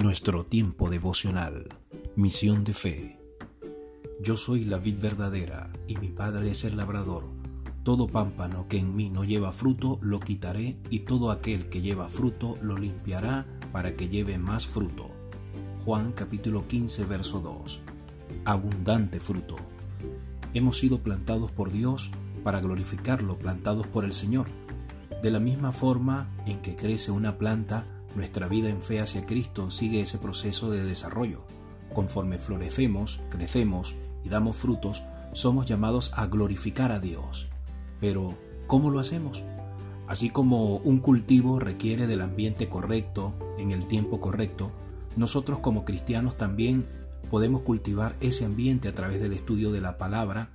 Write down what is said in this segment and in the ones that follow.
Nuestro tiempo devocional. Misión de fe. Yo soy la vid verdadera y mi Padre es el labrador. Todo pámpano que en mí no lleva fruto lo quitaré y todo aquel que lleva fruto lo limpiará para que lleve más fruto. Juan capítulo 15 verso 2. Abundante fruto. Hemos sido plantados por Dios para glorificarlo, plantados por el Señor. De la misma forma en que crece una planta, nuestra vida en fe hacia Cristo sigue ese proceso de desarrollo. Conforme florecemos, crecemos y damos frutos, somos llamados a glorificar a Dios. Pero, ¿cómo lo hacemos? Así como un cultivo requiere del ambiente correcto, en el tiempo correcto, nosotros como cristianos también podemos cultivar ese ambiente a través del estudio de la palabra,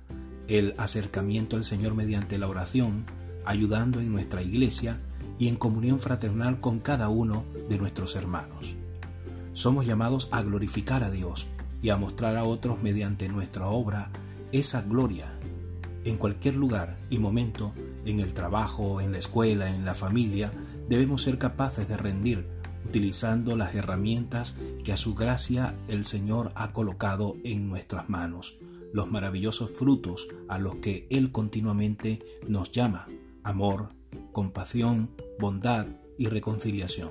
el acercamiento al Señor mediante la oración, ayudando en nuestra iglesia y en comunión fraternal con cada uno de nuestros hermanos. Somos llamados a glorificar a Dios y a mostrar a otros mediante nuestra obra esa gloria. En cualquier lugar y momento, en el trabajo, en la escuela, en la familia, debemos ser capaces de rendir utilizando las herramientas que a su gracia el Señor ha colocado en nuestras manos, los maravillosos frutos a los que Él continuamente nos llama, amor, compasión, bondad y reconciliación.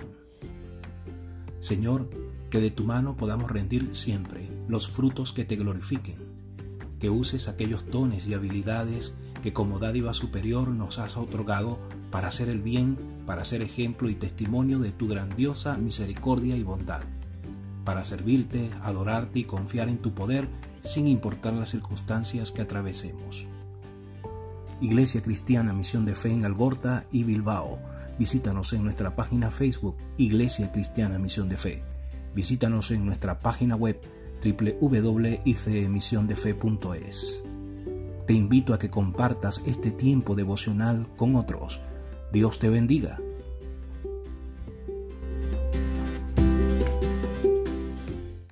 Señor, que de tu mano podamos rendir siempre los frutos que te glorifiquen, que uses aquellos dones y habilidades que como dádiva superior nos has otorgado para hacer el bien, para ser ejemplo y testimonio de tu grandiosa misericordia y bondad, para servirte, adorarte y confiar en tu poder sin importar las circunstancias que atravesemos. Iglesia Cristiana Misión de Fe en Algorta y Bilbao. Visítanos en nuestra página Facebook Iglesia Cristiana Misión de Fe. Visítanos en nuestra página web www.icemisiondefe.es. Te invito a que compartas este tiempo devocional con otros. Dios te bendiga